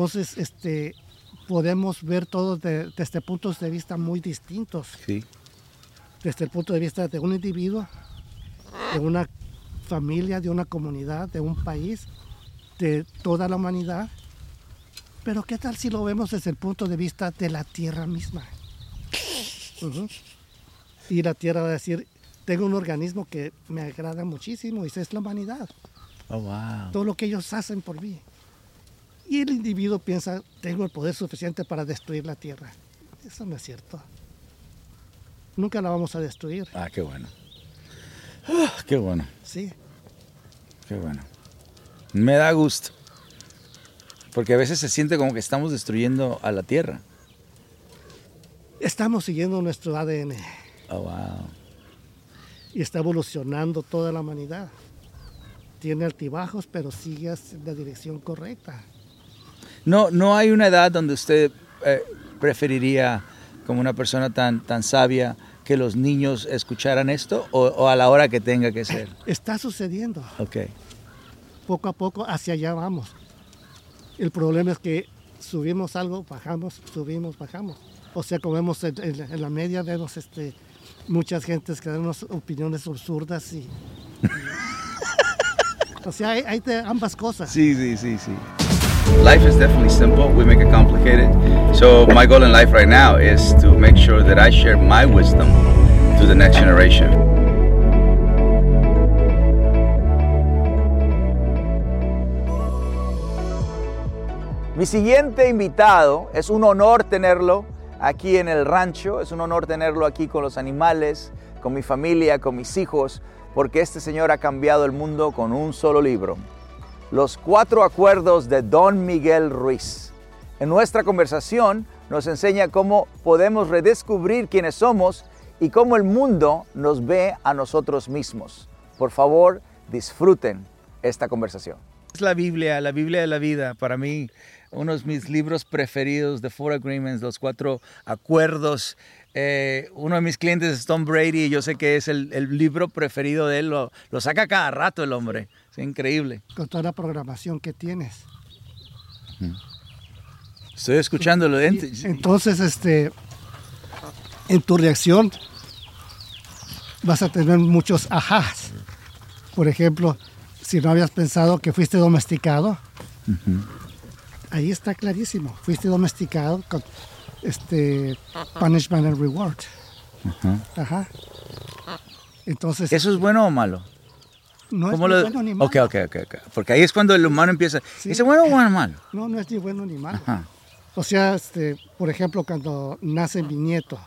Entonces, este, podemos ver todo de- desde puntos de vista muy distintos. Sí. Desde el punto de vista de un individuo, de una familia, de una comunidad, de un país, de toda la humanidad. Pero ¿qué tal si lo vemos desde el punto de vista de la tierra misma? Y la tierra va a decir, tengo un organismo que me agrada muchísimo y es la humanidad Oh, wow. todo lo que ellos hacen por mí. Y el individuo piensa, tengo el poder suficiente para destruir la tierra. Eso no es cierto. Nunca la vamos a destruir, Ah, qué bueno. Ah, qué bueno, sí. qué bueno. Me da gusto. Porque a veces se siente como que estamos destruyendo a la tierra. Estamos siguiendo nuestro ADN Oh, wow. y está evolucionando toda la humanidad. Tiene altibajos, pero sigue en la dirección correcta. No, no hay una edad donde usted eh, preferiría, como una persona tan, tan sabia, que los niños escucharan esto o, o a la hora que tenga que ser. Está sucediendo. Ok. Poco a poco hacia allá vamos. El problema es que subimos algo, bajamos, subimos, bajamos. O sea, como vemos en, en- en la media, vemos este, muchas gentes que dan unas opiniones absurdas y... y- o sea, hay, hay de ambas cosas. Sí, sí, sí, sí. Life is definitely simple. We make it complicated. So my goal in life right now is to make sure that I share my wisdom to the next generation. Mi siguiente invitado, es un honor tenerlo aquí en el rancho, es un honor tenerlo aquí con los animales, con mi familia, con mis hijos, porque este señor ha cambiado el mundo con un solo libro. Los cuatro acuerdos de Don Miguel Ruiz. En nuestra conversación nos enseña cómo podemos redescubrir quiénes somos y cómo el mundo nos ve a nosotros mismos. Por favor, disfruten esta conversación. Es la Biblia, la Biblia de la vida. Para mí, uno de mis libros preferidos, The Four Agreements, los cuatro acuerdos. Eh, uno de mis clientes es Tom Brady y yo sé que es el, el libro preferido de él. Lo, lo saca cada rato el hombre. Es increíble. Con toda la programación que tienes. Estoy escuchándolo. Entonces, este, en tu reacción vas a tener muchos ajás. Por ejemplo, si no habías pensado que fuiste domesticado, ahí está clarísimo. Fuiste domesticado con este punishment and reward. Ajá. Entonces, ¿Eso es bueno o malo? No es ¿Cómo ni lo- bueno ni malo. Ok, ok, ok, ok. Porque ahí es cuando el humano empieza. Sí. ¿Dice bueno o bueno malo? No, no es ni bueno ni malo. Ajá, O sea, este, por ejemplo, cuando nace mi nieto,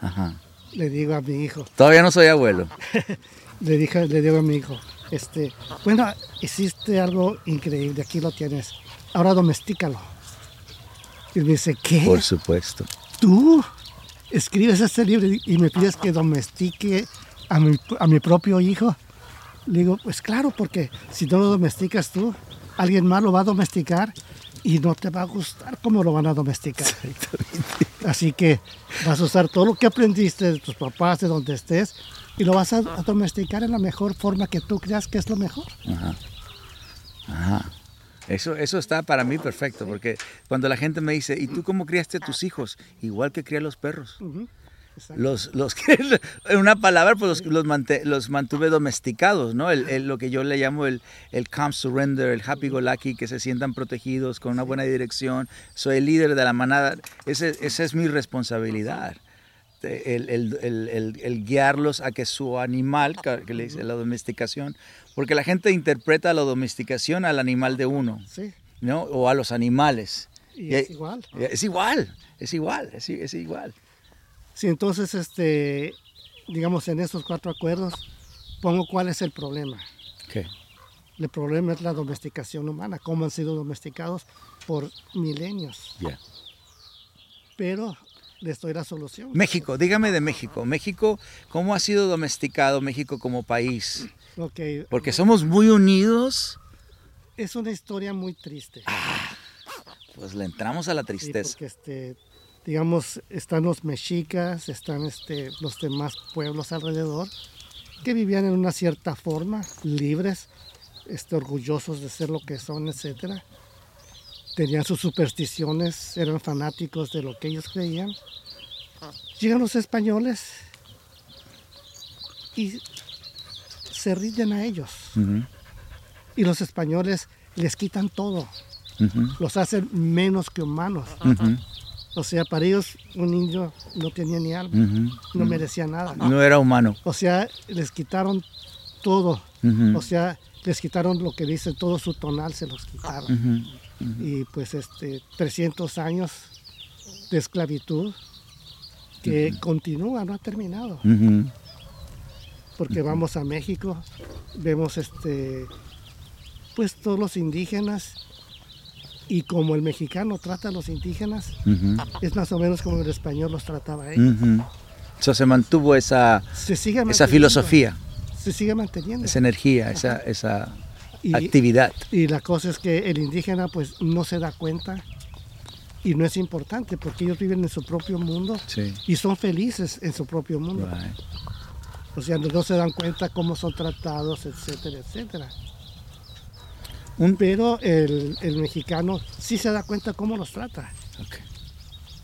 ajá. le digo a mi hijo, Todavía no soy abuelo. le dije, le digo a mi hijo, este, bueno, hiciste algo increíble, aquí lo tienes, ahora domestícalo. Y me dice, ¿qué? Por supuesto. ¿Tú escribes este libro y- y me pides que domestique a mi, a mi propio hijo? Le digo, pues claro, porque si no lo domesticas tú, alguien más lo va a domesticar y no te va a gustar cómo lo van a domesticar. Así que vas a usar todo lo que aprendiste de tus papás, de donde estés, y lo vas a, a domesticar en la mejor forma que tú creas que es lo mejor. Eso, eso está para mí perfecto, porque cuando la gente me dice, ¿y tú cómo criaste a tus hijos? Igual que cría los perros. Ujú, exacto. Los, los que- en una palabra, pues los, los, mante- los mantuve domesticados, ¿no? El, el- lo que yo le llamo el, el calm surrender, el happy go lucky, que se sientan protegidos con una buena dirección. Soy el líder de la manada. Ese- esa es mi responsabilidad. El, el- el- el- guiarlos a que su animal, que que le dice la domesticación, porque la gente interpreta la domesticación al animal de uno, Sí, ¿no? O a los animales. y es igual. Es igual, es igual, es, es igual. Sí, entonces, este, digamos, en estos cuatro acuerdos, pongo cuál es el problema. ¿Qué? El problema es la domesticación humana, cómo han sido domesticados por milenios. Ya. Pero les doy la solución. México, dígame de México. México, ¿cómo ha sido domesticado México como país? Ok, Porque somos muy unidos, es una historia muy triste. pues le entramos a la Sí, tristeza. porque, este, digamos, están los mexicas, están este, los demás pueblos alrededor, que vivían en una cierta forma, libres, este, orgullosos de ser lo que son, etcétera. tenían sus supersticiones, eran fanáticos de lo que ellos creían. Llegan los españoles y se rinden a ellos. Y los españoles les quitan todo, los hacen menos que humanos. O sea, para ellos un niño no tenía ni alma, no merecía nada. No era humano. O sea, les quitaron todo. O sea, les quitaron lo que dice, todo su tonal se los quitaron. Y pues este 300 años de esclavitud que continúa, no ha terminado. Porque vamos a México, vemos este pues todos los indígenas y como el mexicano trata a los indígenas, es más o menos como el español los trataba a ellos. ujú. So, se mantuvo esa, Se sigue esa filosofía, Se sigue manteniendo. esa energía, esa, esa Y- actividad. Y la cosa es que el indígena pues no se da cuenta y no es importante porque ellos viven en su propio mundo Sí. y son felices en su propio mundo. Right. O sea, no se dan cuenta cómo son tratados, etcétera, etcétera. Un- Pero el, el mexicano sí se da cuenta cómo los trata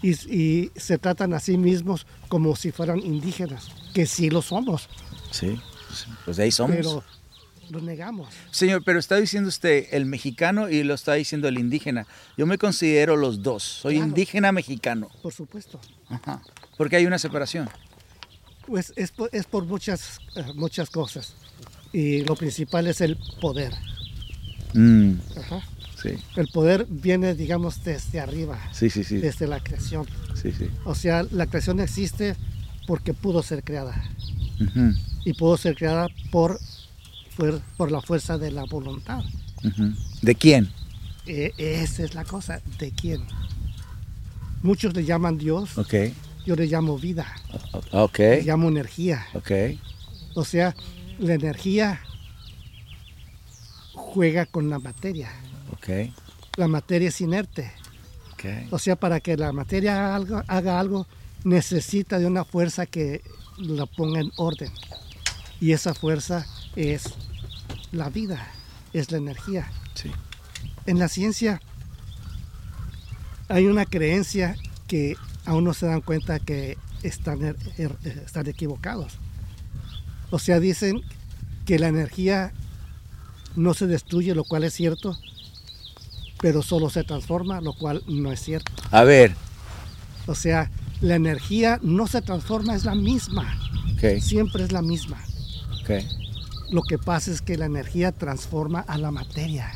y, y se tratan a sí mismos como si fueran indígenas, que sí lo somos, Sí. Pues de ahí somos. pero lo negamos. Señor, pero está diciendo usted el mexicano y lo está diciendo el indígena. Yo me considero los dos. Soy Claro. indígena mexicano. Por supuesto. Ajá. Porque hay una separación. Pues es por, es por muchas, eh, muchas cosas. Y lo principal es el poder. Mm, Ajá. sí, El poder viene, digamos, desde arriba, sí, sí, sí. desde la creación. sí, sí. O sea, la creación existe porque pudo ser creada. Y pudo ser creada por, por, por la fuerza de la voluntad. ¿De quién? Eh, esa es la cosa. ¿De quién? Muchos le llaman Dios, yo le llamo vida, le llamo energía. O sea, la energía juega con la materia. La materia es inerte. O sea, para que la materia haga algo, haga algo, necesita de una fuerza que la ponga en orden. Y esa fuerza es la vida, es la energía. Sí. En la ciencia hay una creencia que aún no se dan cuenta que están, er- er- están equivocados. O sea, dicen que la energía no se destruye, lo cual es cierto, pero solo se transforma, lo cual no es cierto. A ver, O sea, la energía no se transforma, es la misma, ok, siempre es la misma. Lo que pasa es que la energía transforma a la materia.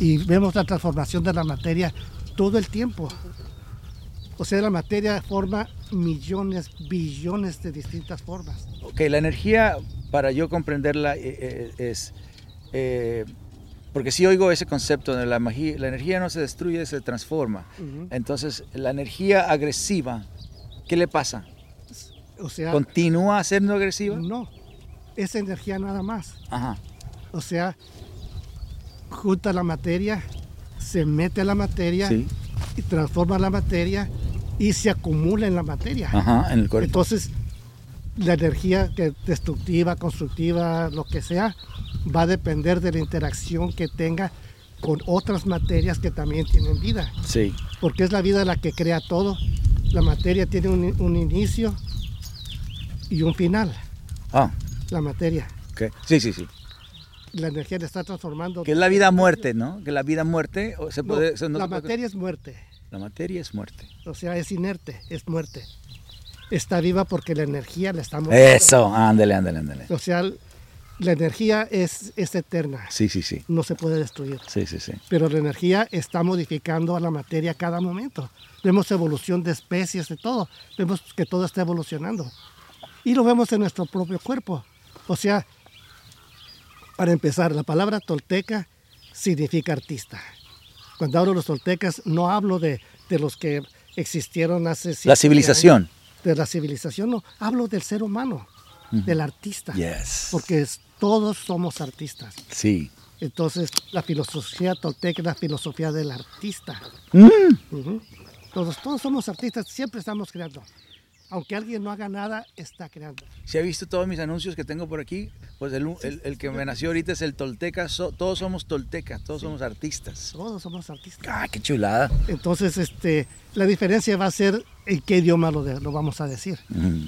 Y vemos la transformación de la materia todo el tiempo. O sea, la materia forma millones, billones de distintas formas. Ok, la energía, para yo comprenderla, eh, eh, es... eh, porque si oigo ese concepto de la magia, la energía no se destruye, se transforma. Entonces, la energía agresiva, ¿qué le pasa? O sea, ¿Continúa siendo agresiva? no, es energía nada más. Ajá. O sea, junta la materia, se mete a la materia Sí. y transforma la materia y se acumula en la materia. Ajá, en el cuerpo. Entonces, la energía destructiva, constructiva, lo que sea, va a depender de la interacción que tenga con otras materias que también tienen vida. Sí. Porque es la vida la que crea todo. La materia tiene un, un inicio y un final. Ah, La materia. Sí, sí, sí. La energía le está transformando. Que es la vida-muerte, ¿no? Que la vida-muerte o se No, puede... se- no la se puede- materia es muerte. La materia es muerte. O sea, es inerte, es muerte. Está viva porque la energía la moviendo. Eso, ándale, ándale, ándale. O sea, la energía es, es eterna, Sí, sí, sí. no se puede destruir. Sí, sí, sí. Pero la energía está modificando a la materia a cada momento. Vemos evolución de especies, de todo. Vemos que todo está evolucionando. Y lo vemos en nuestro propio cuerpo. O sea, para empezar, la palabra tolteca significa artista. Cuando hablo de los toltecas, no hablo de, de los que existieron hace... La civilización. años, De la civilización, no. Hablo del ser humano, del artista. Yes. Porque es- todos somos artistas. Sí. Entonces, la filosofía tolteca es la filosofía del artista. Mm. Todos, todos somos artistas, siempre estamos creando. Aunque alguien no haga nada, está creando. Si ha visto todos mis anuncios que tengo por aquí, pues el, el- el que me nació ahorita es el tolteca. so- todos somos toltecas, todos somos artistas. Todos somos artistas. Ah, qué chulada. Entonces, este, la diferencia va a ser en qué idioma lo, de- lo vamos a decir. Mm,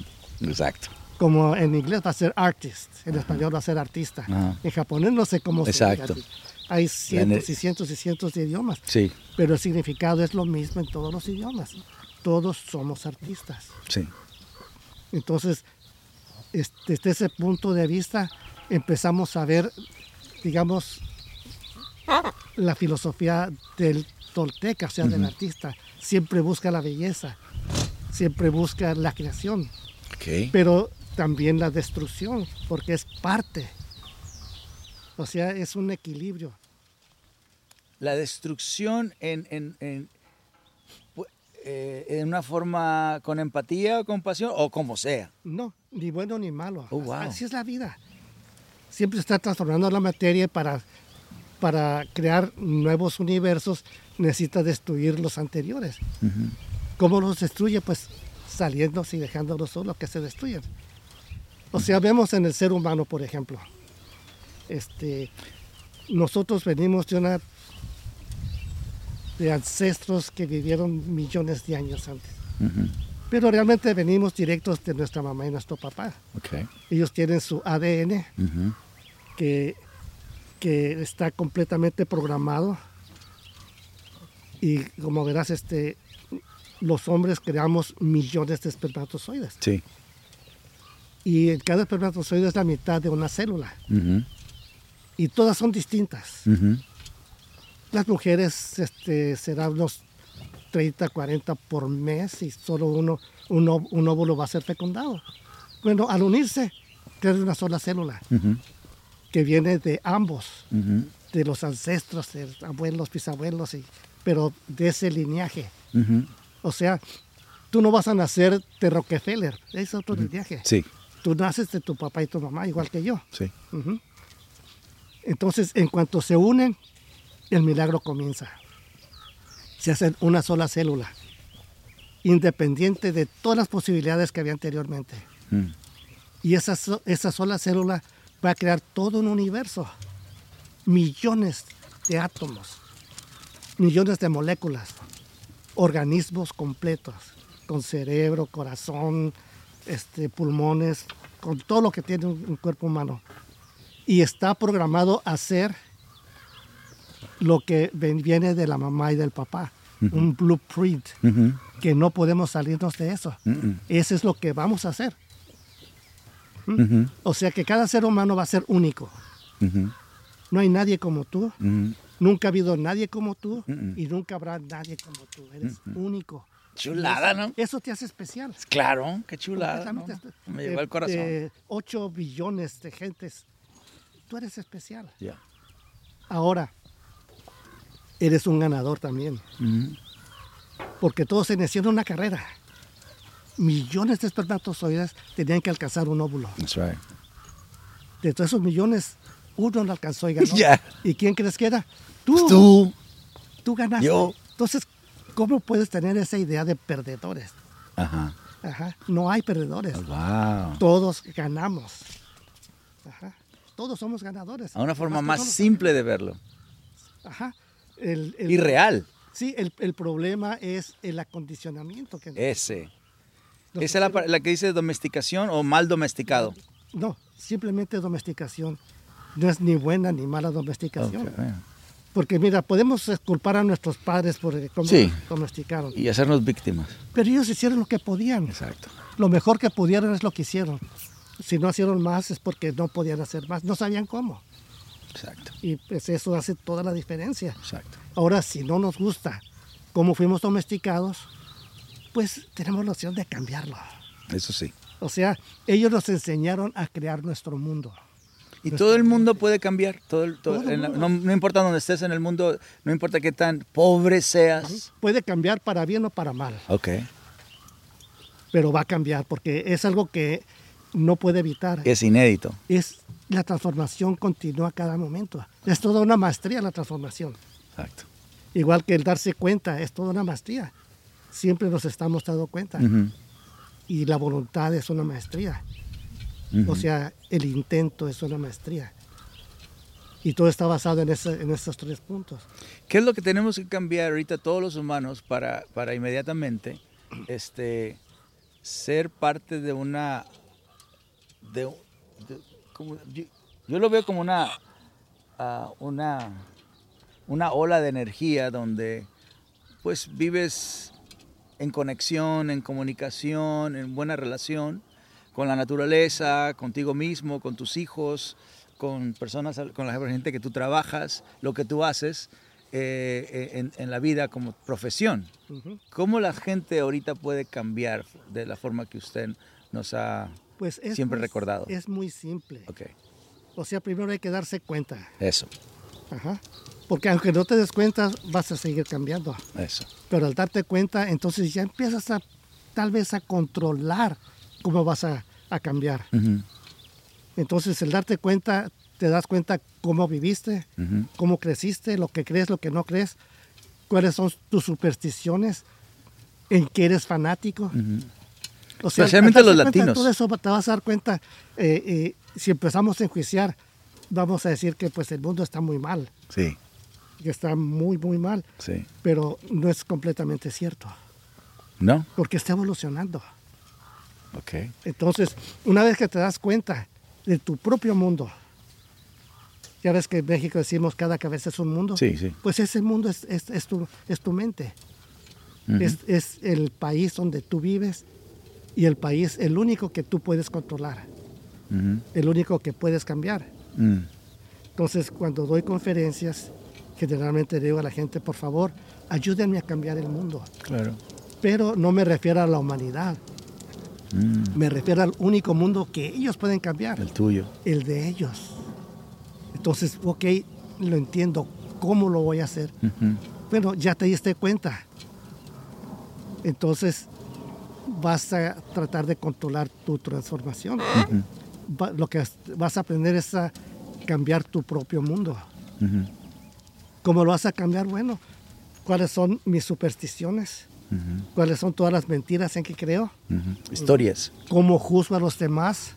exacto. Como en inglés va a ser artist, en español va a ser artista. Ajá. En japonés no sé cómo Exacto. se diga. Hay cientos En y cientos y cientos de idiomas, Sí, pero el significado es lo mismo en todos los idiomas. Todos somos artistas. sí. Entonces, es- desde ese punto de vista, empezamos a ver, digamos, la filosofía del tolteca, o sea, del artista. Siempre busca la belleza, siempre busca la creación, pero también la destrucción, porque es parte. O sea, es un equilibrio. La destrucción en, en, en, eh, en una forma con empatía o compasión o como sea. No, ni bueno ni malo. Oh, wow. Así es la vida. Siempre está transformando la materia para, para crear nuevos universos necesita destruir los anteriores. ¿Cómo los destruye? Pues saliéndose y dejándolos solos que se destruyen. O sea, vemos en el ser humano, por ejemplo. Este, nosotros venimos de una de ancestros que vivieron millones de años antes. Pero realmente venimos directos de nuestra mamá y nuestro papá. Ok. Ellos tienen su ADN que, que está completamente programado. Y como verás, este, los hombres creamos millones de espermatozoides. Sí. Y cada espermatozoide es la mitad de una célula. Y todas son distintas. Las mujeres este, serán unos 30, 40 por mes y solo uno, un, óvulo va a ser fecundado. Bueno, al unirse, crean una sola célula que viene de ambos, de los ancestros, de los abuelos, bisabuelos, y, pero de ese lineaje. O sea, tú no vas a nacer de Rockefeller, es otro lineaje. Sí. Tú naces de tu papá y tu mamá, igual que yo. Sí. Entonces, en cuanto se unen, el milagro comienza. Se hacen una sola célula, independiente de todas las posibilidades que había anteriormente. Mm. Y esa, esa sola célula va a crear todo un universo, millones de átomos, millones de moléculas, organismos completos, con cerebro, corazón, este, pulmones, con todo lo que tiene un, un cuerpo humano. Y está programado a hacer lo que viene de la mamá y del papá, un blueprint, que no podemos salirnos de eso. Eso es lo que vamos a hacer. ¿Mm? O sea que cada ser humano va a ser único. No hay nadie como tú, nunca ha habido nadie como tú y nunca habrá nadie como tú. Eres único. Chulada, ¿no? Eso te hace especial. Claro, qué chulada. ¿no? Completamente. Me llegó al corazón. de 8 billones de gentes. Tú eres especial. Ya. Ahora, eres un ganador también. Porque todos se nacieron una carrera. Millones de espermatozoides tenían que alcanzar un óvulo. That's right. De todos esos millones, uno lo alcanzó y ganó. Ya. ¿Y quién crees que era? Tú. Tú. Tú ganaste. Yo. Entonces, ¿cómo puedes tener esa idea de perdedores? Ajá. Ajá. No hay perdedores. Wow. Todos ganamos. Ajá. Todos somos ganadores. A una forma Más más simple de verlo. Ajá. El, el- Y real. Sí, el, el problema es el acondicionamiento. Que Ese. Esa es la, la que dice domesticación o mal domesticado. No, simplemente domesticación. No es ni buena ni mala domesticación. Porque mira, podemos culpar a nuestros padres por cómo Sí. domesticaron. Y hacernos víctimas. Pero ellos hicieron lo que podían. Exacto. Lo mejor que pudieron es lo que hicieron. Si no hicieron más es porque no podían hacer más. No sabían cómo. Exacto. Y pues eso hace toda la diferencia. Exacto. Ahora, si no nos gusta cómo fuimos domesticados, pues tenemos la opción de cambiarlo. Eso sí. O sea, ellos nos enseñaron a crear nuestro mundo. Y todo el mundo puede cambiar. Todo el- todo- Todo el en la- mundo. no, no importa dónde estés en el mundo, no importa qué tan pobre seas. Puede cambiar para bien o para mal, Ok. pero va a cambiar porque es algo que no puede evitar. Es inédito. Es la transformación continua a cada momento. Es toda una maestría la transformación. Exacto. Igual que el darse cuenta, es toda una maestría. Siempre nos estamos dando cuenta. Ujú. y la voluntad es una maestría. O sea, el intento es una maestría. Y todo está basado en, en esos tres puntos. ¿Qué es lo que tenemos que cambiar ahorita todos los humanos para, para inmediatamente este, ser parte de una... De, como, yo, lo veo como una, ah, una, una ola de energía donde pues vives en conexión, en comunicación, en buena relación con la naturaleza, contigo mismo, con tus hijos, con personas, con la gente que tú trabajas, lo que tú haces eh, eh, en, la vida como profesión. ¿Cómo la gente ahorita puede cambiar de la forma que usted nos ha pues siempre recordado? Es muy simple. Okay. O sea, primero hay que darse cuenta. Eso. Ajá. Porque aunque no te des cuenta, vas a seguir cambiando. Eso. Pero al darte cuenta, entonces ya empiezas a tal vez a controlar cómo vas a, cambiar. Entonces, el darte cuenta, te das cuenta cómo viviste, cómo creciste, lo que crees, lo que no crees, cuáles son tus supersticiones, en qué eres fanático. O sea, Especialmente los latinos. Todo eso te vas a dar cuenta, eh, eh, si empezamos a enjuiciar, vamos a decir que pues el mundo está muy mal. Sí. Que está muy, muy mal. Sí. Pero no es completamente cierto. ¿No? Porque está evolucionando. Ok. Entonces, una vez que te das cuenta de tu propio mundo. Ya ves que en México decimos cada cabeza es un mundo. Sí, sí. Pues ese mundo es, es, tu, es tu mente. es, es, el país donde tú vives y el país, el único que tú puedes controlar. El único que puedes cambiar. Mm. Entonces, cuando doy conferencias, generalmente digo a la gente, por favor, ayúdenme a cambiar el mundo. Claro. Pero no me refiero a la humanidad, Mm. Me refiero al único mundo que ellos pueden cambiar. El tuyo. El de ellos. Entonces, ok, lo entiendo. ¿Cómo lo voy a hacer? Bueno, ya te diste cuenta. Entonces, vas a tratar de controlar tu transformación. lo que vas a aprender es a cambiar tu propio mundo. ¿Cómo lo vas a cambiar? Bueno, ¿cuáles son mis supersticiones? cuáles son todas las mentiras en que creo. Historias. Cómo juzgo a los demás.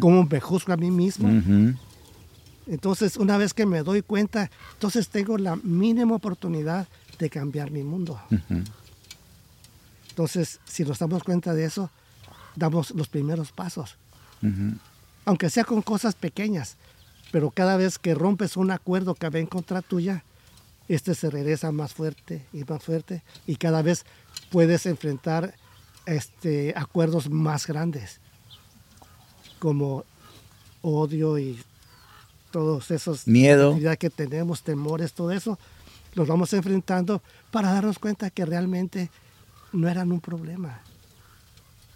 Cómo me juzgo a mí mismo. Entonces, una vez que me doy cuenta, entonces tengo la mínima oportunidad de cambiar mi mundo. Entonces, si nos damos cuenta de eso, damos los primeros pasos. Aunque sea con cosas pequeñas, pero cada vez que rompes un acuerdo que va en contra tuya, este se regresa más fuerte y más fuerte y cada vez puedes enfrentar este, acuerdos más grandes como odio y todos esos miedo que tenemos temores todo eso los vamos enfrentando para darnos cuenta que realmente no eran un problema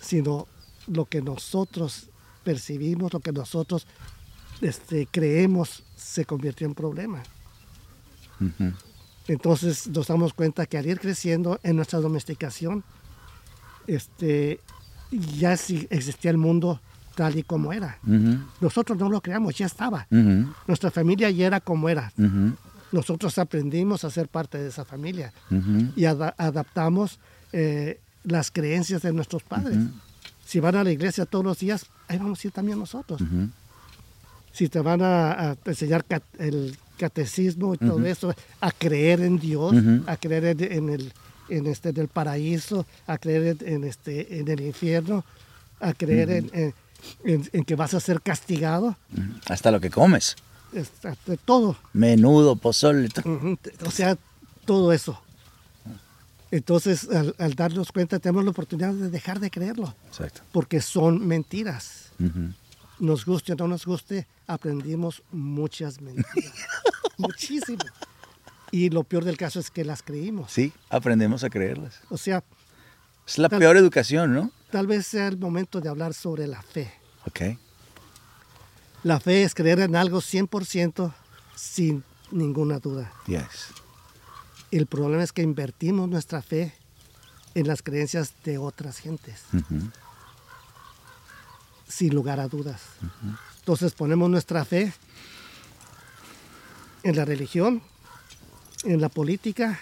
sino lo que nosotros percibimos lo que nosotros este, creemos se convirtió en problema entonces nos damos cuenta que al ir creciendo en nuestra domesticación, este, ya existía el mundo tal y como era. Nosotros no lo creamos, ya estaba. Nuestra familia ya era como era. Nosotros aprendimos a ser parte de esa familia y adaptamos eh, las creencias de nuestros padres. Si van a la iglesia todos los días, ahí vamos a ir también nosotros. Si te van a, a enseñar el catecismo y todo eso, a creer en Dios, a creer en, el en este del paraíso, a creer en, este en el infierno, a creer en, en, que vas a ser castigado. Hasta lo que comes. Hasta todo. Menudo, pozole. O sea, todo eso. Entonces, al, darnos cuenta, tenemos la oportunidad de dejar de creerlo. Exacto. Porque son mentiras nos guste o no nos guste, aprendimos muchas mentiras. Muchísimo. Y lo peor del caso es que las creímos. Sí, aprendemos a creerlas. O sea... Es la peor educación, ¿no? Tal vez sea el momento de hablar sobre la fe. Ok. La fe es creer en algo 100% sin ninguna duda. Yes. El problema es que invertimos nuestra fe en las creencias de otras gentes sin lugar a dudas. Entonces ponemos nuestra fe en la religión, en la política,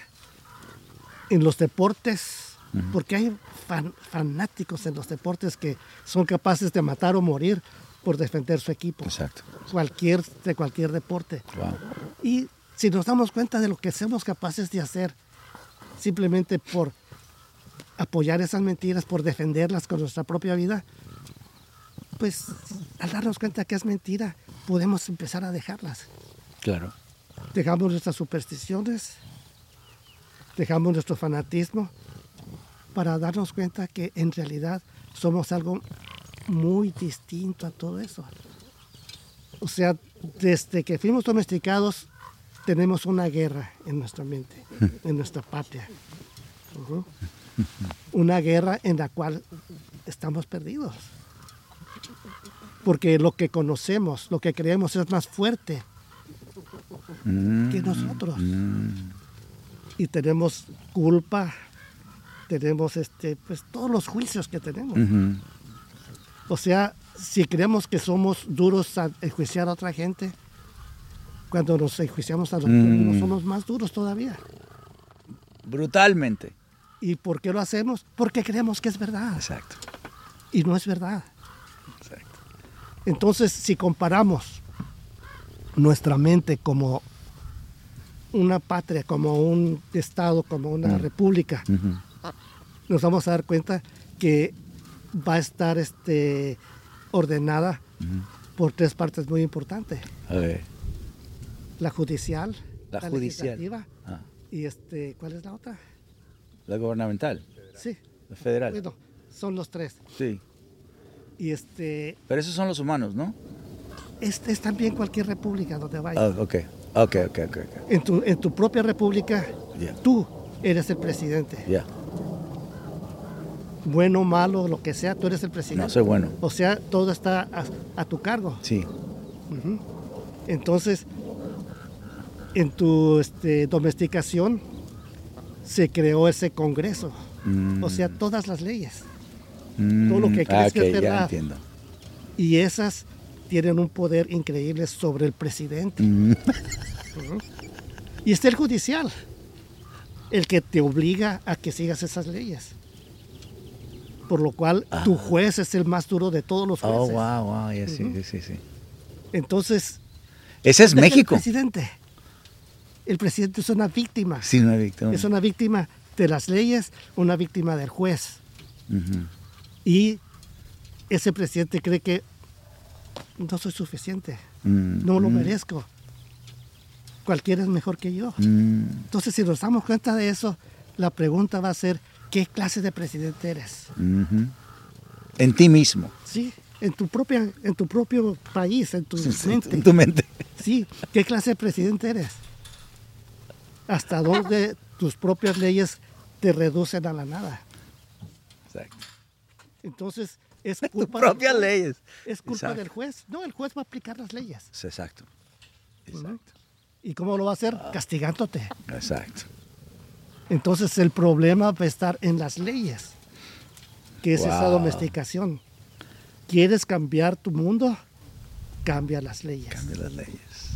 en los deportes, Porque hay fan- fanáticos en los deportes que son capaces de matar o morir por defender su equipo. Exacto. Cualquier, de cualquier deporte. Wow. Y si nos damos cuenta de lo que somos capaces de hacer simplemente por apoyar esas mentiras, por defenderlas con nuestra propia vida, pues al darnos cuenta que es mentira, podemos empezar a dejarlas. Claro. Dejamos nuestras supersticiones, dejamos nuestro fanatismo para darnos cuenta que en realidad somos algo muy distinto a todo eso. O sea, desde que fuimos domesticados, tenemos una guerra en nuestra mente, en nuestra patria. Una guerra en la cual estamos perdidos. Porque lo que conocemos, lo que creemos es más fuerte que nosotros. Y tenemos culpa, tenemos este, pues todos los juicios que tenemos. O sea, si creemos que somos duros a enjuiciar a otra gente, cuando nos enjuiciamos a nosotros Mm. somos más duros todavía. Brutalmente. ¿Y por qué lo hacemos? Porque creemos que es verdad. Exacto. Y no es verdad. Exacto. Entonces, si comparamos nuestra mente como una patria, como un estado, como una república, Ujú. nos vamos a dar cuenta que va a estar este, ordenada por tres partes muy importantes. A ver. La judicial, La judicial. legislativa Ah, y este, ¿cuál es la otra? la gubernamental. Sí, La federal. bueno, son los tres. Sí. Y este, Pero esos son los humanos, ¿no? este es también cualquier república donde vayas. Ah, ok. Ok, ok, ok. ok. En, tu, en tu propia república, tú eres el presidente. Ya. Bueno, malo, lo que sea, tú eres el presidente. No, soy bueno. O sea, todo está a, a tu cargo. Sí. Entonces, en tu este, domesticación se creó ese congreso. Mm. O sea, todas las leyes. Mm, todo lo que crees ah, que es verdad. entiendo. Y esas tienen un poder increíble sobre el presidente. Mm. Y está el judicial, el que te obliga a que sigas esas leyes. Por lo cual, tu juez es el más duro de todos los Ah. Oh, jueces. wow, wow. ya sí, sí, sí, sí. Entonces, Ese es México. El presidente. El presidente es una víctima. Sí, una víctima. Es una víctima de las leyes, una víctima del juez. Y ese presidente cree que no soy suficiente, Mm, no lo mm, merezco. Cualquiera es mejor que yo. mm. Entonces, si nos damos cuenta de eso, la pregunta va a ser, ¿qué clase de presidente eres? En ti mismo. Sí, en tu, propia, en tu propio país, en tu mente. En tu mente. Sí, ¿qué clase de presidente eres? ¿Hasta dónde tus propias leyes te reducen a la nada? Exacto. Entonces, es culpa, propias leyes. es culpa Exacto. del juez. No, el juez va a aplicar las leyes. Exacto. Exacto. ¿Y cómo lo va a hacer? Castigándote. Exacto. Entonces, el problema va a estar en las leyes, que es esa domesticación. ¿Quieres cambiar tu mundo? Cambia las leyes. Cambia las leyes.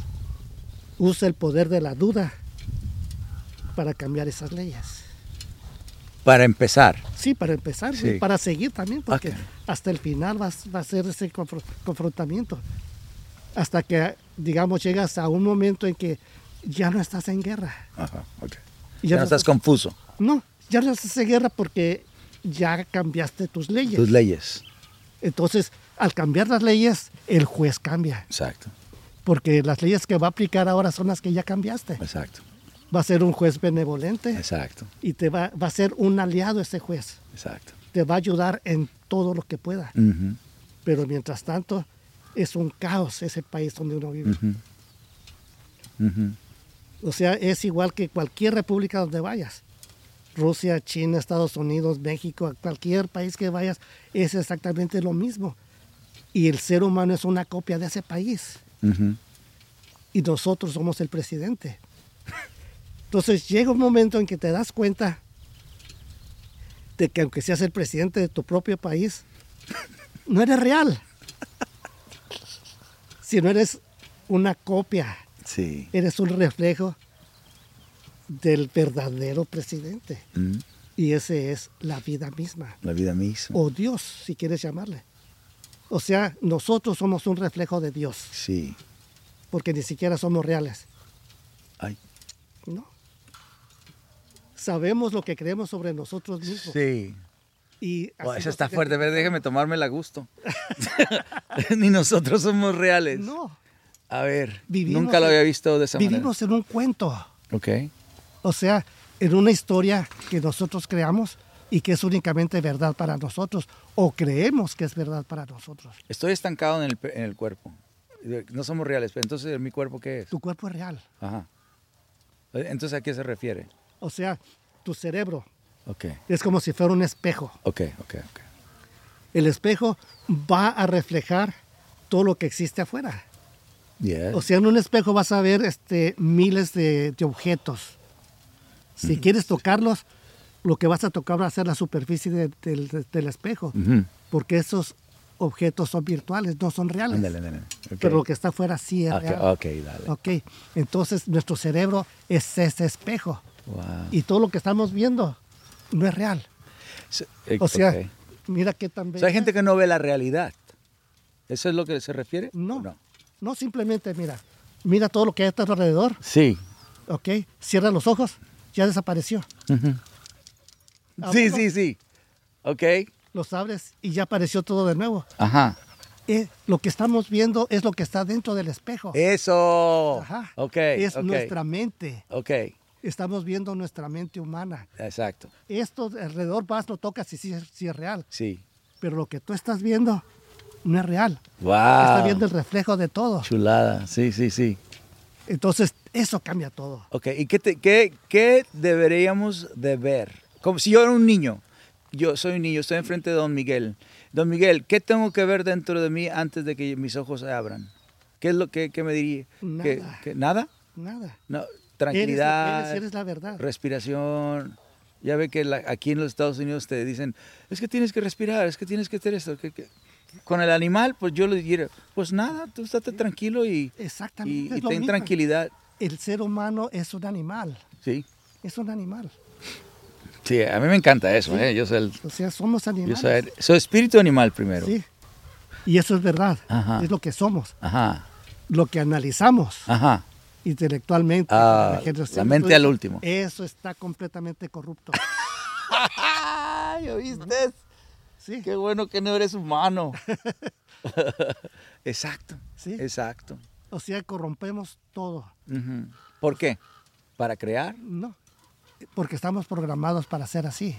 Usa el poder de la duda para cambiar esas leyes. Para empezar. Sí, para empezar, Sí. para seguir también, porque hasta el final va, va a ser ese confro- confrontamiento. Hasta que, digamos, llegas a un momento en que ya no estás en guerra. Ajá, ok. Y Ya, no estás confuso. No, ya no estás en guerra porque ya cambiaste tus leyes. Tus leyes. Entonces, al cambiar las leyes, el juez cambia. Exacto. Porque las leyes que va a aplicar ahora son las que ya cambiaste. Exacto. Va a ser un juez benevolente Exacto. y te va, va a ser un aliado ese juez. Exacto. Te va a ayudar en todo lo que pueda. Pero mientras tanto, es un caos ese país donde uno vive. O sea, es igual que cualquier república donde vayas. Rusia, China, Estados Unidos, México, cualquier país que vayas, es exactamente lo mismo. Y el ser humano es una copia de ese país. Y nosotros somos el presidente. Entonces llega un momento en que te das cuenta de que aunque seas el presidente de tu propio país, no eres real. Si no eres una copia Sí. eres un reflejo del verdadero presidente. Mm. Y ese es la vida misma. La vida misma. O Dios, si quieres llamarle. O sea, nosotros somos un reflejo de Dios, Sí. porque ni siquiera somos reales. Ay. ¿No? Sabemos lo que creemos sobre nosotros mismos. Sí. Y Oh, nos está fuerte. A ver, déjeme tomármela a gusto. Ni nosotros somos reales. No, A ver, Vivimos nunca lo había visto de esa vivimos en un cuento. manera. Ok. O sea, en una historia que nosotros creamos y que es únicamente verdad para nosotros, o creemos que es verdad para nosotros. Estoy estancado en el, en el cuerpo. No somos reales. pero Entonces, ¿mi cuerpo qué es? Tu cuerpo es real. Ajá. Entonces, ¿a qué se refiere? O sea, tu cerebro Ok, es como si fuera un espejo. ok, ok, ok. El espejo va a reflejar todo lo que existe afuera. Yes. O sea, en un espejo vas a ver este, miles de, de objetos. Si quieres tocarlos, lo que vas a tocar va a ser la superficie de- del- del espejo, Ujú. porque esos objetos son virtuales, no son reales. Pero lo que está afuera sí es real. ok, dale. Ok, entonces nuestro cerebro es ese espejo Wow. y todo lo que estamos viendo no es real. So- eh, O sea, mira qué tan O sea, hay gente que no ve la realidad. ¿Eso es lo que se refiere? No, ¿O no, simplemente mira, mira todo lo que hay a tu alrededor, Sí. ok, cierra los ojos, ya desapareció. Sí, sí, sí. Ok. Los abres y ya apareció todo de nuevo. Ajá. Eh, lo que estamos viendo es lo que está dentro del espejo. Eso. Ajá. Ok. es nuestra mente. Ok. Estamos viendo nuestra mente humana. Exacto. Esto de alrededor vas, lo tocas y sí, es- sí es real. Sí. Pero lo que tú estás viendo no es real. Wow. Está viendo el reflejo de todo. Chulada. Sí, sí, sí. Entonces, eso cambia todo. Ok. ¿Y qué, te- qué, qué deberíamos de ver? Como si yo era un niño. Yo soy un niño, estoy enfrente de Don Miguel. Don Miguel, ¿qué tengo que ver dentro de mí antes de que mis ojos se abran? ¿Qué es lo que, que me diría? ¿Que- Nada. que- ¿Nada? Nada. No, tranquilidad. eres, eres la verdad. respiración. Ya ve que la- aquí en los Estados Unidos te dicen, es que tienes que respirar, es que tienes que hacer esto. que- que-". Con el animal, pues yo le diría, pues nada, tú estate tranquilo y, Exactamente. y, ten mismo. tranquilidad. El ser humano es un animal. Sí, Es un animal. sí, a mí me encanta eso, ¿eh? Yo soy, el- O sea, somos yo animales. soy, soy espíritu animal primero. Sí. Y eso es verdad. Ajá. Es lo que somos. Ajá, Lo que analizamos ajá. Intelectualmente. Ah, la mente al último. Eso está completamente corrupto. ¿Ya viste? Sí. Qué bueno que no eres humano. exacto, Sí. exacto. O sea, corrompemos todo. Ujú. ¿Por qué? ¿Para crear? No. Porque estamos programados para ser así.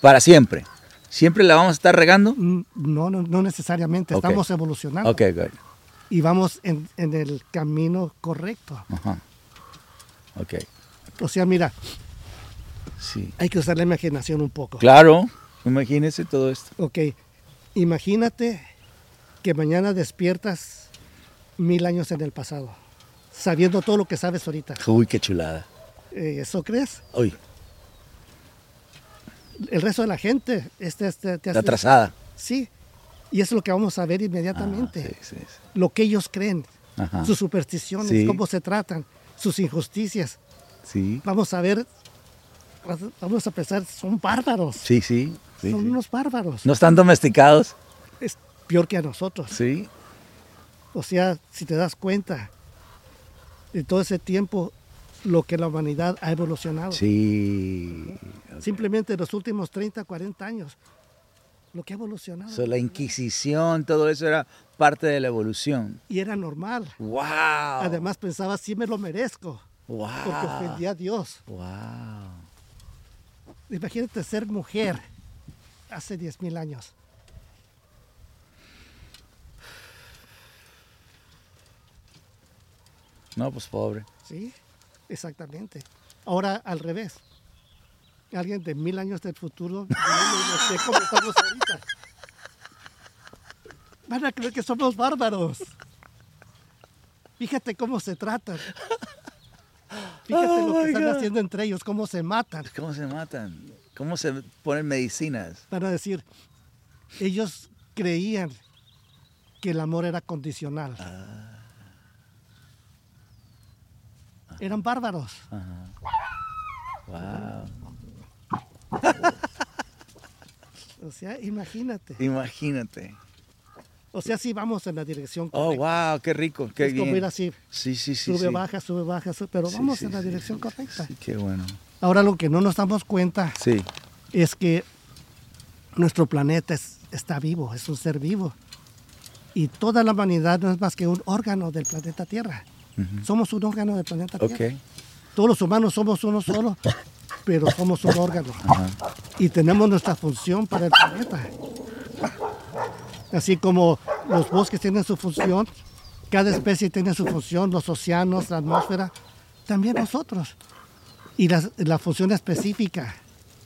Para siempre. ¿Siempre la vamos a estar regando? Mm, No, no, no necesariamente. Estamos evolucionando. Ok, good. Y vamos en, en el camino correcto. Ajá. Ok. O sea, mira, Sí. hay que usar la imaginación un poco. Claro. Imagínese todo esto. Ok, imagínate que mañana despiertas mil años en el pasado, sabiendo todo lo que sabes ahorita. Uy, qué chulada. Eh, ¿Eso crees? Uy, El resto de la gente este, este, te la hace- trazada. Sí, y eso es lo que vamos a ver Ah, inmediatamente. sí, sí. Lo que ellos creen, Ajá. sus supersticiones, cómo se tratan, sus injusticias. Vamos a ver, vamos a pensar, son bárbaros. Sí, sí. son unos bárbaros. No están domesticados. Es peor que a nosotros. Sí. O sea, si te das cuenta, de todo ese tiempo, lo que la humanidad ha evolucionado. Sí. Simplemente en los últimos 30, 40 años, lo que ha evolucionado. So, la Inquisición, todo eso era parte de la evolución. y era normal. ¡Wow! Además pensaba, sí me lo merezco, ¡Wow! porque ofendí a Dios. ¡Wow! Imagínate ser mujer hace 10 mil años. No, pues pobre. Sí, exactamente. Ahora al revés. Alguien de mil años del futuro, no, sé cómo estamos ahorita. Van a creer que somos bárbaros. Fíjate cómo se tratan. Fíjate Oh, lo que están God. haciendo entre ellos, cómo se matan. ¿Cómo se matan? ¿Cómo se ponen medicinas? Van a decir, ellos creían que el amor era condicional. Eran bárbaros. Wow. O sea, imagínate. Imagínate. O sea, sí vamos en la dirección Oh, correcta. wow, qué rico, qué es bien. como ir así, Sí, sí, sí. sube, sí. baja, sube, baja, sube, pero Sí, vamos sí, en la dirección correcta. Sí, qué bueno. Ahora lo que no nos damos cuenta es que nuestro planeta es- está vivo, es un ser vivo. Y toda la humanidad no es más que un órgano del planeta Tierra. Somos un órgano del planeta. Tierra. Todos los humanos somos uno solo, pero somos un órgano. Ajá. Y tenemos nuestra función para el planeta. Así como los bosques tienen su función, cada especie tiene su función, los océanos, la atmósfera, también nosotros. Y la, la función específica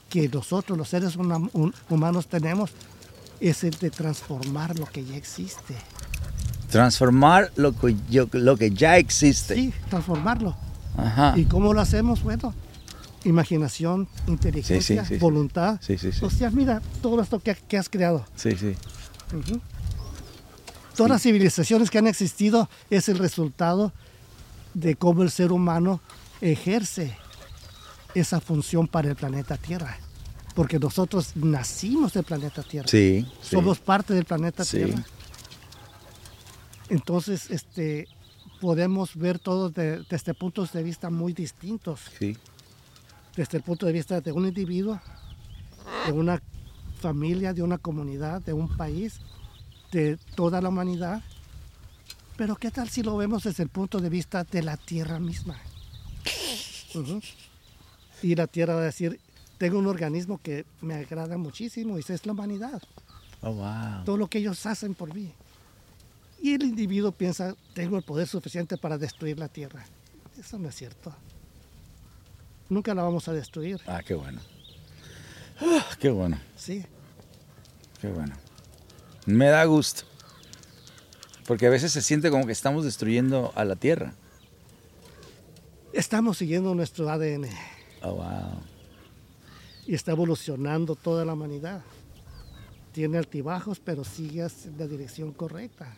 que nosotros, los seres huma- hum- humanos, tenemos es el de transformar lo que ya existe. Transformar lo que, yo- lo que ya existe. Sí, transformarlo. Ajá. ¿Y cómo lo hacemos? Bueno, imaginación, inteligencia, sí, sí. voluntad. Sí, sí, sí. O sea, mira todo esto que, que has creado. Sí, sí. Todas las civilizaciones que han existido es el resultado de cómo el ser humano ejerce esa función para el planeta Tierra. Porque nosotros nacimos del planeta Tierra. Sí. Somos parte del planeta. Tierra. Entonces, este, podemos ver todo de- desde puntos de vista muy distintos. Sí. Desde el punto de vista de un individuo, de una familia, de una comunidad, de un país, de toda la humanidad. Pero ¿qué tal si lo vemos desde el punto de vista de la Tierra misma? Y la Tierra va a decir, tengo un organismo que me agrada muchísimo y es la humanidad Oh, wow. todo lo que ellos hacen por mí. Y el individuo piensa, tengo el poder suficiente para destruir la tierra. Eso no es cierto. Nunca la vamos a destruir, Ah, qué bueno. Ah, qué bueno, sí. qué bueno. Me da gusto. Porque a veces se siente como que estamos destruyendo a la tierra. Estamos siguiendo nuestro ADN Oh, wow. y está evolucionando toda la humanidad. Tiene altibajos, pero sigue en la dirección correcta.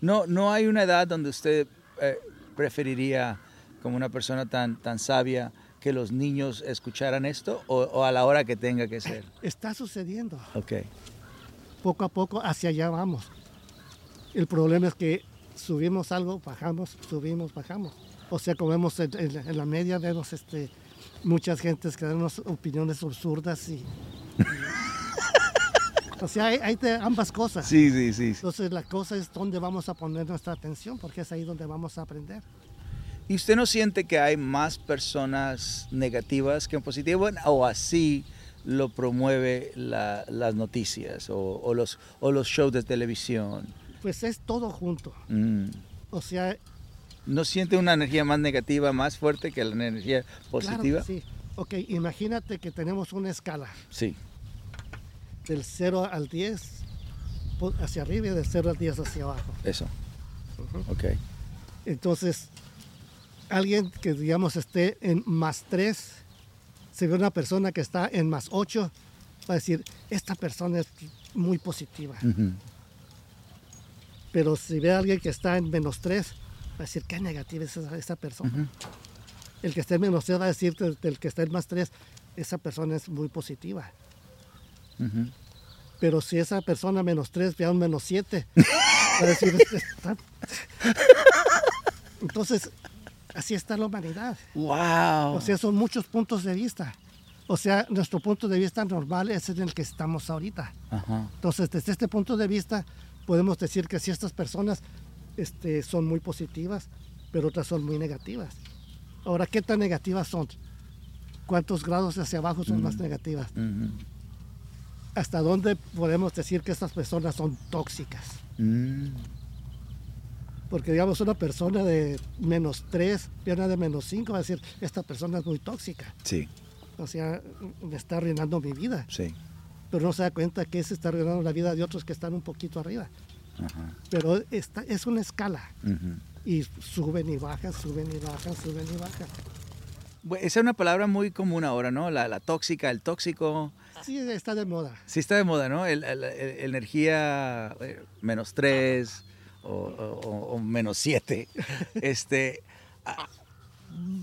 No, no hay una edad donde usted eh, preferiría, como una persona tan, tan sabia, que los niños escucharan esto o, o a la hora que tenga que ser. Está sucediendo. Ok. Poco a poco hacia allá vamos. El problema es que subimos algo, bajamos, subimos, bajamos. O sea, como vemos en, en- en la media, vemos este, muchas gentes que dan unas opiniones absurdas y... y- o sea, hay, hay de ambas cosas. Sí, sí, sí. Entonces la cosa es dónde vamos a poner nuestra atención, porque es ahí donde vamos a aprender. ¿Y usted no siente que hay más personas negativas que positivas o así lo promueve la- las noticias o, o los, o los shows de televisión? Pues es todo junto. Mm. O sea, ¿No siente una energía más negativa más fuerte que la energía claro, positiva? sí. Ok, imagínate que tenemos una escala. sí. del 0 al 10 po- hacia arriba y del 0 al 10 hacia abajo. Eso. Ok. Entonces, alguien que digamos esté en más 3, se ve una persona que está en más 8, va a decir, esta persona es muy positiva. Ujú. Pero si ve a alguien que está en menos 3, va a decir, qué negativa es esa, esa persona. Ujú. El que está en menos 3 va a decir del, del que está en más 3, esa persona es muy positiva. Ujú. Pero si esa persona menos 3 ve a un menos 7, va a decir, "Este está-". Entonces, así está la humanidad. Wow. O sea, son muchos puntos de vista. O sea, nuestro punto de vista normal es en el que estamos ahorita. Ajá. Entonces, desde este punto de vista, podemos decir que si estas personas este, son muy positivas, pero otras son muy negativas. Ahora, ¿qué tan negativas son? ¿Cuántos grados hacia abajo son más negativas? Ujú. ¿Hasta dónde podemos decir que estas personas son tóxicas? Mm. Porque, digamos, una persona de menos 3 y una de menos 5 va a decir, esta persona es muy tóxica. Sí, O sea, me está arruinando mi vida. sí. Pero no se da cuenta que se está arruinando la vida de otros que están un poquito arriba. Ajá. Pero esta, es una escala. Ujú. Y suben y bajan, suben y bajan, suben y bajan. Esa es una palabra muy común ahora, ¿no? La, la tóxica, el tóxico. Sí, está de moda. Sí está de moda, ¿no? El, el- el- energía eh, menos 3 o, o- o menos 7. este,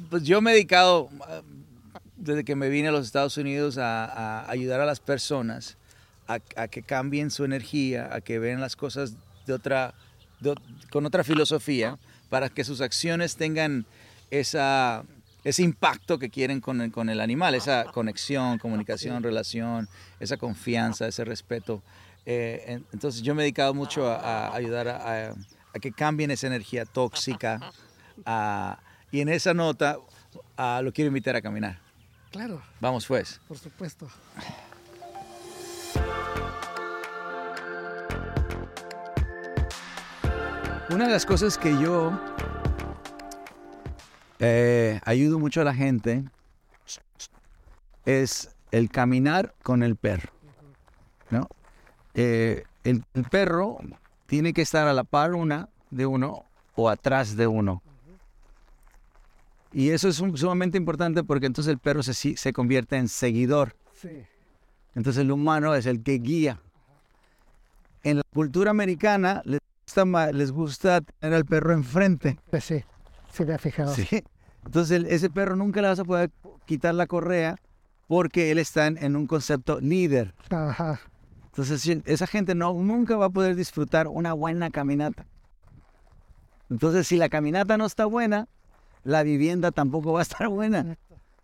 pues yo me he dedicado desde que me vine a los Estados Unidos a, a ayudar a las personas a, a, que cambien su energía, a que vean las cosas de otra, de, con otra filosofía, para que sus acciones tengan esa, ese impacto que quieren con el, con el animal, esa conexión, comunicación, relación, esa confianza, ese respeto. Eh, entonces yo me he dedicado mucho a, a ayudar a, a, que cambien esa energía tóxica. y en esa nota lo quiero invitar a caminar. Claro. Vamos pues. Por supuesto. Una de las cosas que yo eh, ayudo mucho a la gente es el caminar con el perro. ¿no? Eh, el, el, perro tiene que estar a la par una de uno o atrás de uno. Y eso es sumamente importante porque entonces el perro se, se convierte en seguidor. Sí. Entonces el humano es el que guía. En la cultura americana les gusta, les gusta tener al perro enfrente. Pues sí, me he fijado. Sí. Entonces ese perro nunca le vas a poder quitar la correa porque él está en, en un concepto líder. Ajá. Entonces esa gente no, nunca va a poder disfrutar una buena caminata. Entonces si la caminata no está buena, la vivienda tampoco va a estar buena.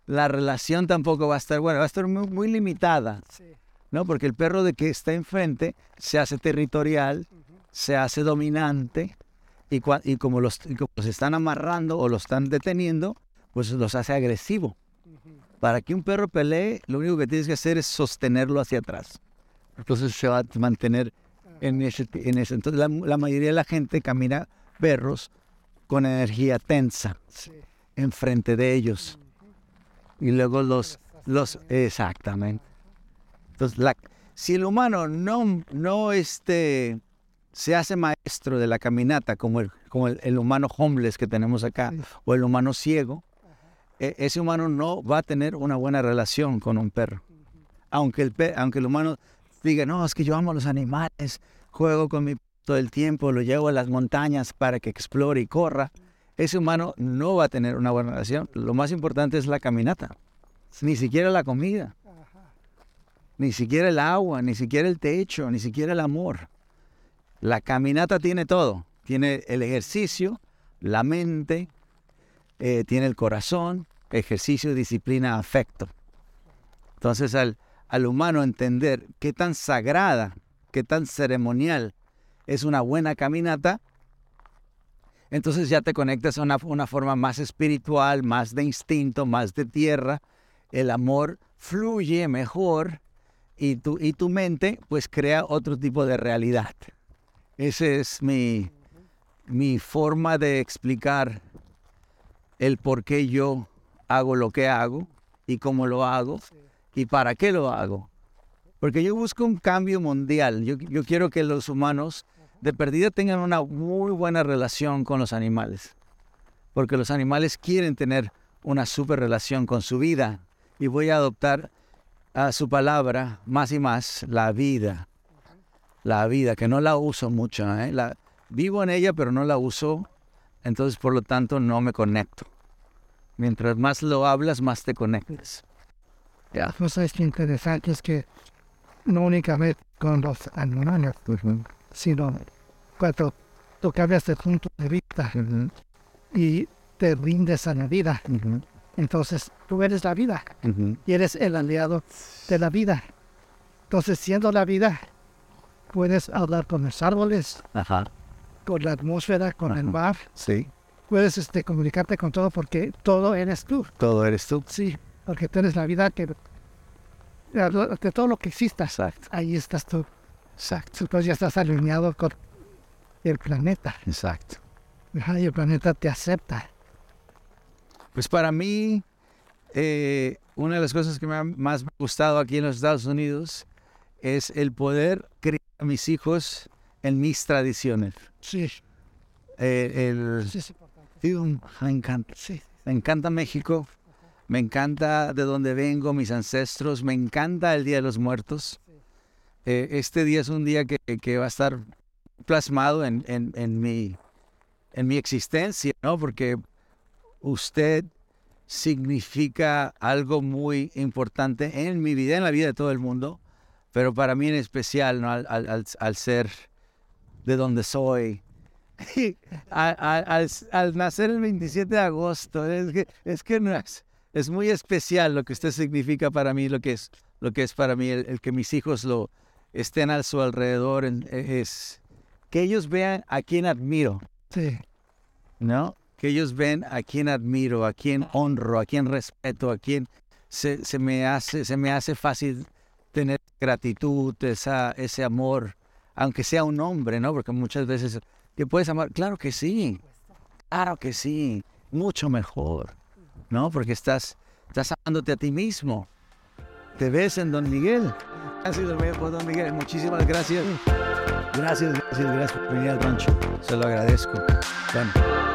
La relación tampoco va a estar buena, va a estar muy, muy limitada. ¿no? Porque el perro de que está enfrente se hace territorial, se hace dominante, y, y, como los, y, como los, están amarrando o los están deteniendo, pues los hace agresivo. Para que un perro pelee, lo único que tienes que hacer es sostenerlo hacia atrás. Entonces se va a mantener en, ese, en ese. Entonces la, la mayoría de la gente camina perros con energía tensa Sí. enfrente de ellos. Y luego los, los, exactamente. Entonces, la, si el humano no, no este, se hace maestro de la caminata, como el, como el, el humano homeless que tenemos acá, Sí. o el humano ciego, e- ese humano no va a tener una buena relación con un perro. Aunque el, aunque el humano diga, no, es que yo amo a los animales, juego con mi todo el tiempo, lo llevo a las montañas para que explore y corra, ese humano no va a tener una buena relación. Lo más importante es la caminata, ni siquiera la comida, ni siquiera el agua, ni siquiera el techo, ni siquiera el amor. La caminata tiene todo. Tiene el ejercicio, la mente, eh, tiene el corazón, ejercicio, disciplina, afecto. Entonces al, al humano entender qué tan sagrada, qué tan ceremonial es una buena caminata, entonces ya te conectas a una, forma más espiritual, más de instinto, más de tierra. El amor fluye mejor y tu, y tu mente pues crea otro tipo de realidad. Esa es mi, mi forma de explicar el por qué yo hago lo que hago y cómo lo hago y para qué lo hago. Porque yo busco un cambio mundial. Yo, quiero que los humanos de perdida tengan una muy buena relación con los animales. Porque los animales quieren tener una super relación con su vida. Y voy a adoptar a su palabra más y más, la vida. La vida, que no la uso mucho. ¿eh? La, vivo en ella, pero no la uso. Entonces, por lo tanto, no me conecto. Mientras más lo hablas, más te conectas. La cosa es que interesante es que no únicamente con los animales, sino cuando tú cambias de punto de vista y te rindes a la vida, entonces tú eres la vida y eres el aliado de la vida. Entonces, siendo la vida, puedes hablar con los árboles, Ajá, con la atmósfera, con el mar, sí. puedes este, comunicarte con todo porque todo eres tú. Todo eres tú. Sí, porque tú eres la vida que de todo lo que existas, Exacto, ahí estás tú. exacto, Entonces ya estás alineado con el planeta. exacto. Ajá, y el planeta te acepta. Pues para mí, eh, una de las cosas que me ha más me ha gustado aquí en los Estados Unidos es el poder criar a mis hijos en mis tradiciones. Sí, Eh, el, sí es importante. sí, me encanta. Sí, Me encanta México, me encanta de dónde vengo, mis ancestros, me encanta el Día de los Muertos. Eh, este día es un día que, que va a estar plasmado en, en- en mi, en mi existencia, ¿no? Porque usted significa algo muy importante en mi vida, en la vida de todo el mundo, pero para mí en especial, ¿no? al, al, al, ser de donde soy. al, al, nacer el 27 de agosto, es que, es que no es, es muy especial lo que usted significa para mí, lo que es, lo que es para mí, el, que mis hijos lo estén a su alrededor, es que ellos vean a quien admiro. Sí. ¿No? que ellos ven a quien admiro, a quien honro, a quien respeto, a quien se, me, hace, se me hace fácil tener gratitud, esa, ese amor, aunque sea un hombre, ¿no? Porque muchas veces, ¿que puedes amar? Claro que sí, claro que sí, mucho mejor, ¿no? Porque estás, estás amándote a ti mismo. Te ves en Don Miguel. Mejor Don Miguel. Muchísimas gracias. Gracias, gracias, gracias por venir al rancho. Se lo agradezco. Bueno.